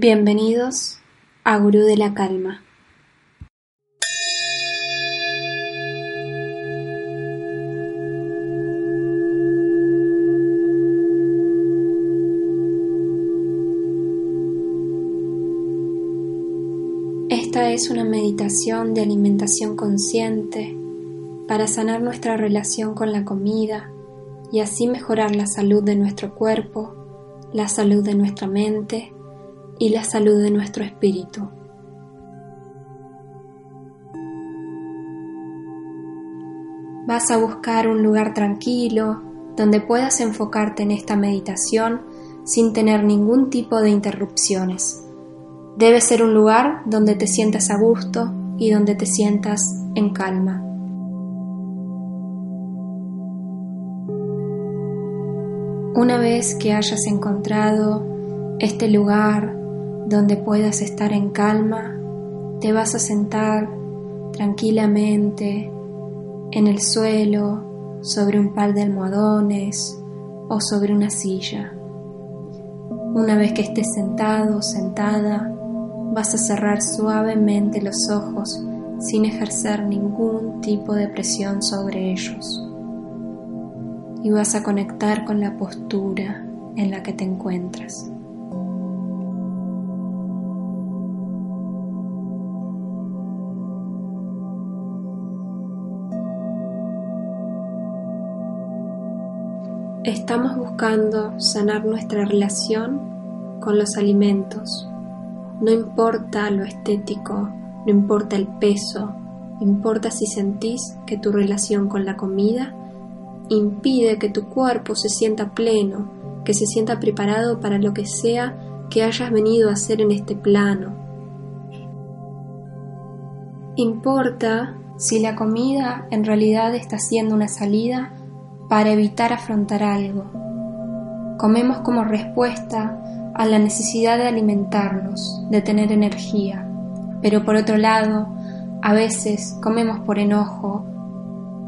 Bienvenidos a Gurú de la Calma. Esta es una meditación de alimentación consciente para sanar nuestra relación con la comida y así mejorar la salud de nuestro cuerpo, la salud de nuestra mente y la salud de nuestro espíritu. Vas a buscar un lugar tranquilo donde puedas enfocarte en esta meditación sin tener ningún tipo de interrupciones. Debe ser un lugar donde te sientas a gusto y donde te sientas en calma. Una vez que hayas encontrado este lugar donde puedas estar en calma, te vas a sentar tranquilamente en el suelo, sobre un par de almohadones o sobre una silla. Una vez que estés sentado o sentada, vas a cerrar suavemente los ojos sin ejercer ningún tipo de presión sobre ellos. Y vas a conectar con la postura en la que te encuentras. Estamos buscando sanar nuestra relación con los alimentos. No importa lo estético, no importa el peso, importa si sentís que tu relación con la comida impide que tu cuerpo se sienta pleno, que se sienta preparado para lo que sea que hayas venido a hacer en este plano. Importa si la comida en realidad está siendo una salida para evitar afrontar algo. Comemos como respuesta a la necesidad de alimentarnos, de tener energía, pero por otro lado, a veces comemos por enojo,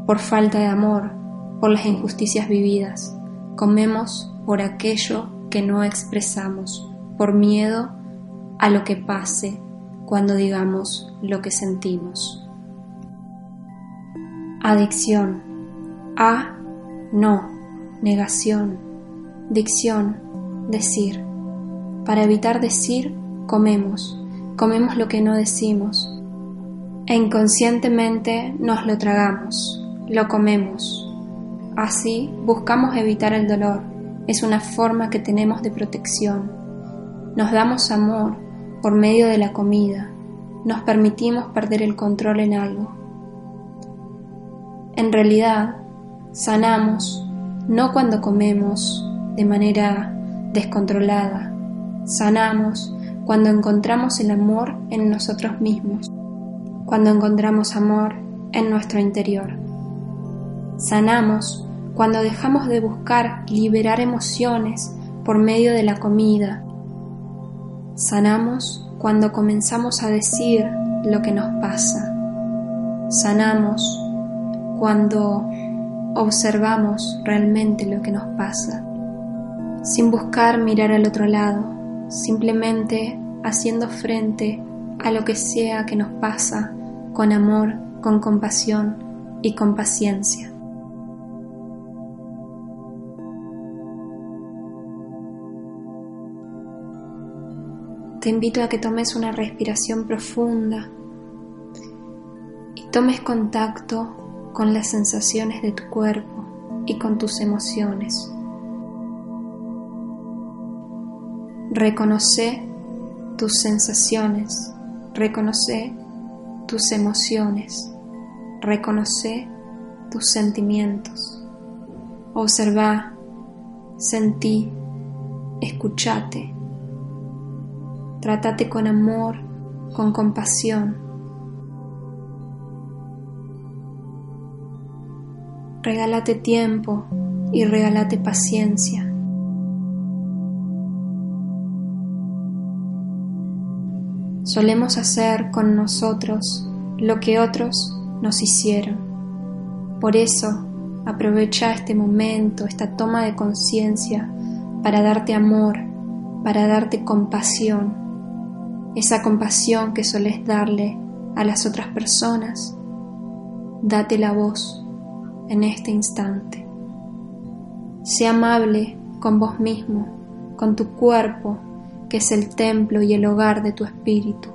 por falta de amor, por las injusticias vividas, comemos por aquello que no expresamos, por miedo a lo que pase cuando digamos lo que sentimos. Adicción. A no, negación, dicción, decir. Para evitar decir, comemos, comemos lo que no decimos. E inconscientemente nos lo tragamos, lo comemos. Así buscamos evitar el dolor, es una forma que tenemos de protección. Nos damos amor por medio de la comida, nos permitimos perder el control en algo. En realidad, Sanamos no cuando comemos de manera descontrolada, sanamos cuando encontramos el amor en nosotros mismos, cuando encontramos amor en nuestro interior. Sanamos cuando dejamos de buscar liberar emociones por medio de la comida. Sanamos cuando comenzamos a decir lo que nos pasa. Sanamos cuando observamos realmente lo que nos pasa, sin buscar mirar al otro lado, simplemente haciendo frente a lo que sea que nos pasa con amor, con compasión y con paciencia. Te invito a que tomes una respiración profunda y tomes contacto con las sensaciones de tu cuerpo y con tus emociones. Reconoce tus sensaciones, reconoce tus emociones, reconoce tus sentimientos. Observa, sentí, escuchate. Trátate con amor, con compasión. Regálate tiempo y regálate paciencia. Solemos hacer con nosotros lo que otros nos hicieron. Por eso, aprovecha este momento, esta toma de conciencia para darte amor, para darte compasión, esa compasión que sueles darle a las otras personas. Date la voz en este instante. Sé amable con vos mismo, con tu cuerpo, que es el templo y el hogar de tu espíritu.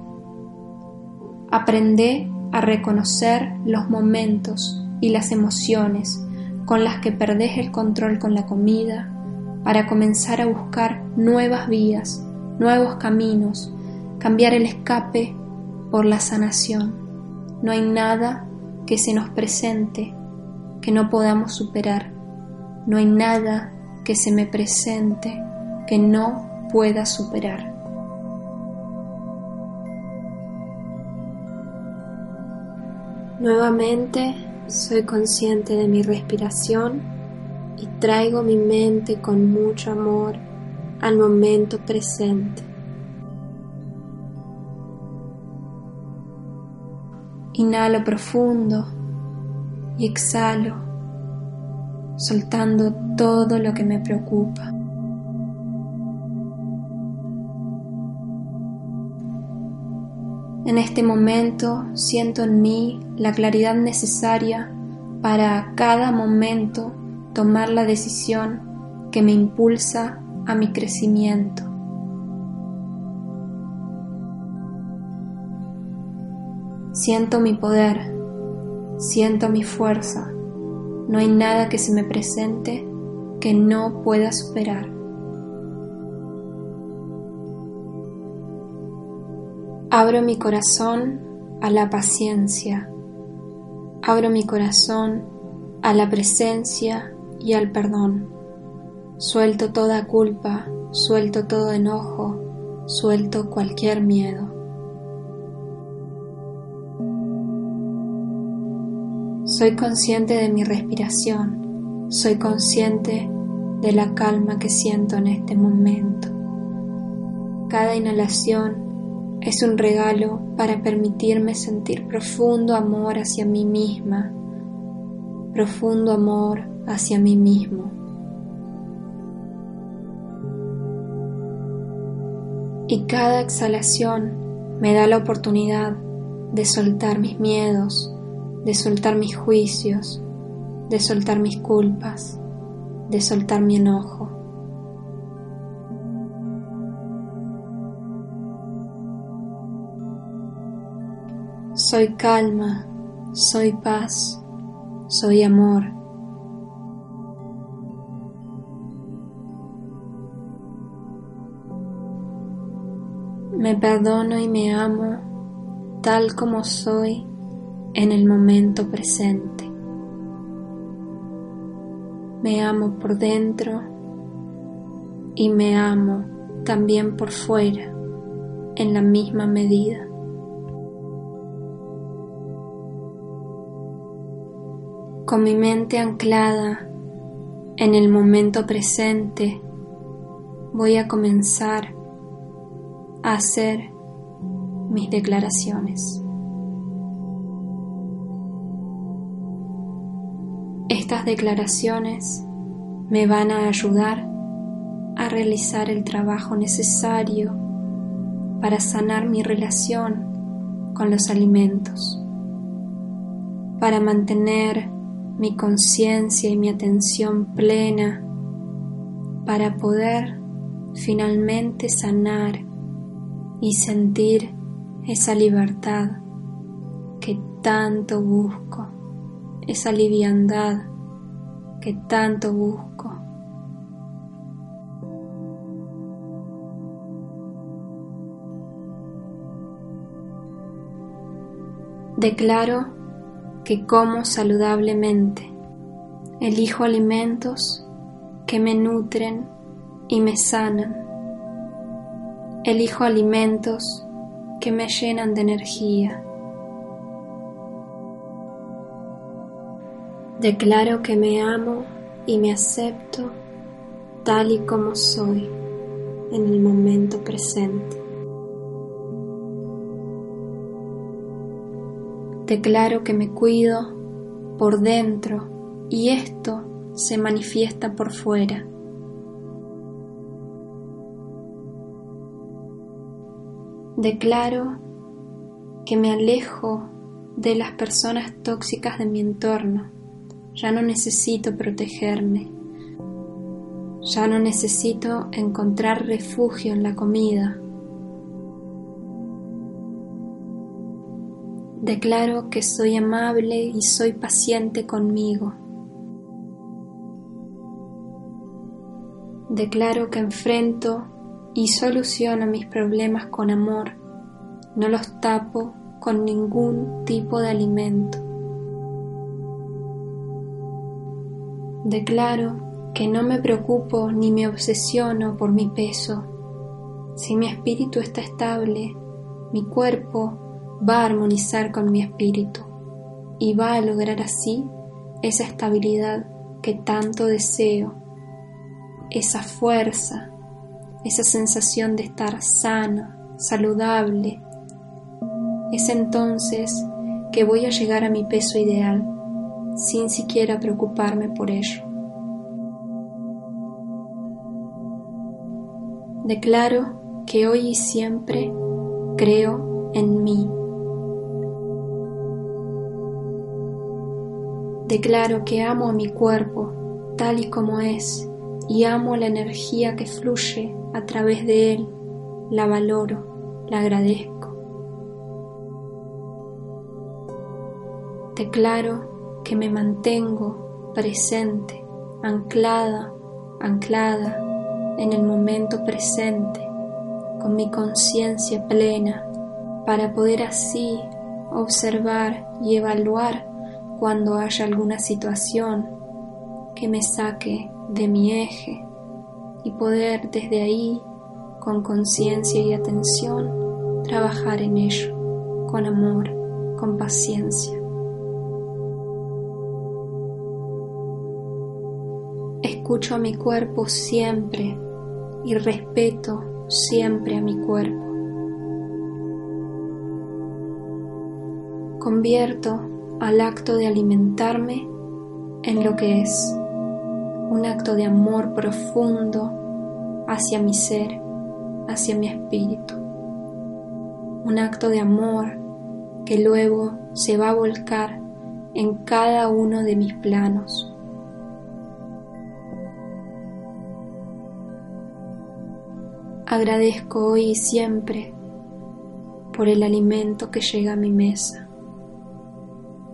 Aprende a reconocer los momentos y las emociones con las que perdés el control con la comida para comenzar a buscar nuevas vías, nuevos caminos, cambiar el escape por la sanación. No hay nada que se nos presente que no podamos superar. No hay nada que se me presente que no pueda superar. Nuevamente soy consciente de mi respiración y traigo mi mente con mucho amor al momento presente. Inhalo profundo y exhalo, soltando todo lo que me preocupa. En este momento siento en mí la claridad necesaria para a cada momento tomar la decisión que me impulsa a mi crecimiento. Siento mi poder, siento mi fuerza, no hay nada que se me presente que no pueda superar. Abro mi corazón a la paciencia. Abro mi corazón a la presencia y al perdón. Suelto toda culpa, suelto todo enojo, suelto cualquier miedo. Soy consciente de mi respiración, soy consciente de la calma que siento en este momento. Cada inhalación es un regalo para permitirme sentir profundo amor hacia mí misma, profundo amor hacia mí mismo. Y cada exhalación me da la oportunidad de soltar mis miedos, de soltar mis juicios, de soltar mis culpas, de soltar mi enojo. Soy calma, soy paz, soy amor. Me perdono y me amo tal como soy en el momento presente. Me amo por dentro y me amo también por fuera en la misma medida. con mi mente anclada en el momento presente, voy a comenzar a hacer mis declaraciones. Estas declaraciones me van a ayudar a realizar el trabajo necesario para sanar mi relación con los alimentos, para mantener mi conciencia y mi atención plena para poder finalmente sanar y sentir esa libertad que tanto busco, esa liviandad que tanto busco. Declaro que como saludablemente. Elijo alimentos que me nutren y me sanan. Elijo alimentos que me llenan de energía. Declaro que me amo y me acepto tal y como soy en el momento presente. Declaro que me cuido por dentro y esto se manifiesta por fuera. Declaro que me alejo de las personas tóxicas de mi entorno. Ya no necesito protegerme. Ya no necesito encontrar refugio en la comida. Declaro que soy amable y soy paciente conmigo. Declaro que enfrento y soluciono mis problemas con amor, no los tapo con ningún tipo de alimento. Declaro que no me preocupo ni me obsesiono por mi peso. Si mi espíritu está estable, mi cuerpo va a armonizar con mi espíritu y va a lograr así esa estabilidad que tanto deseo, esa fuerza esa sensación de estar sano, saludable. Es entonces que voy a llegar a mi peso ideal sin siquiera preocuparme por ello. Declaro que hoy y siempre creo en mí. Declaro que amo a mi cuerpo tal y como es y amo la energía que fluye a través de él, la valoro, la agradezco. Declaro que me mantengo presente, anclada, anclada en el momento presente, con mi conciencia plena, para poder así observar y evaluar cuando haya alguna situación que me saque de mi eje y poder desde ahí, con conciencia y atención, trabajar en ello, con amor, con paciencia. Escucho a mi cuerpo siempre y respeto siempre a mi cuerpo. Convierto al acto de alimentarme en lo que es un acto de amor profundo hacia mi ser, hacia mi espíritu. Un acto de amor que luego se va a volcar en cada uno de mis planos. Agradezco hoy y siempre por el alimento que llega a mi mesa.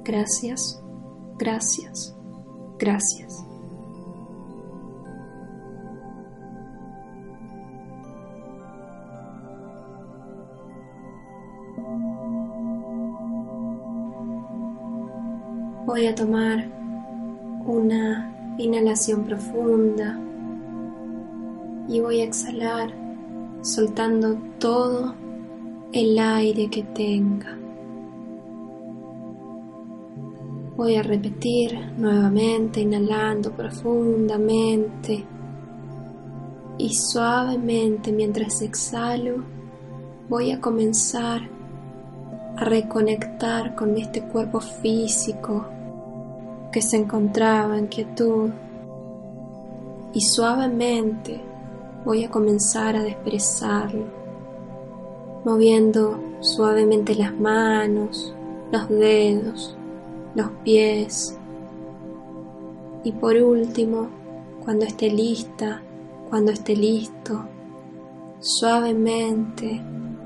Gracias, gracias, gracias. Voy a tomar una inhalación profunda y voy a exhalar soltando todo el aire que tenga. Voy a repetir nuevamente, inhalando profundamente y suavemente mientras exhalo, voy a comenzar a reconectar con este cuerpo físico que se encontraba en quietud y suavemente voy a comenzar a desperezarlo, moviendo suavemente las manos, los dedos, los pies. Y por último, cuando esté lista, cuando esté listo, suavemente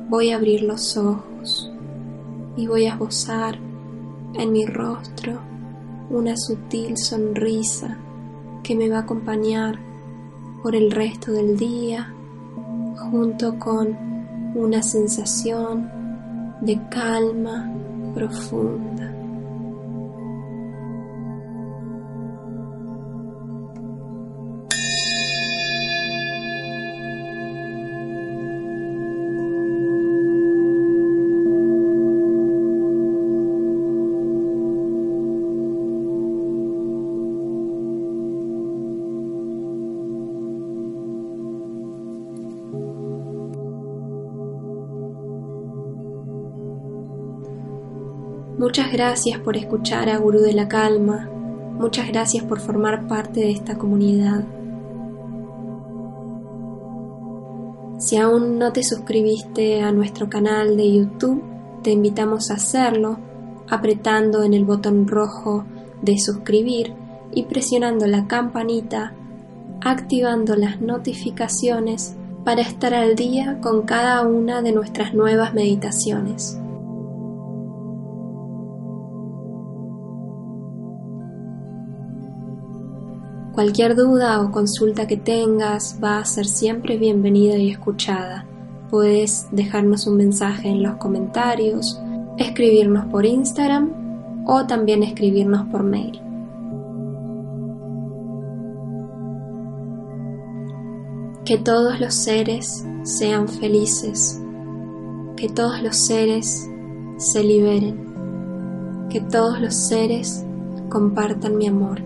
voy a abrir los ojos y voy a esbozar en mi rostro una sutil sonrisa que me va a acompañar por el resto del día junto con una sensación de calma profunda. Muchas gracias por escuchar a Gurú de la Calma. Muchas gracias por formar parte de esta comunidad. Si aún no te suscribiste a nuestro canal de YouTube, te invitamos a hacerlo apretando en el botón rojo de suscribir y presionando la campanita, activando las notificaciones para estar al día con cada una de nuestras nuevas meditaciones. Cualquier duda o consulta que tengas va a ser siempre bienvenida y escuchada. Puedes dejarnos un mensaje en los comentarios, escribirnos por Instagram o también escribirnos por mail. Que todos los seres sean felices, que todos los seres se liberen, que todos los seres compartan mi amor.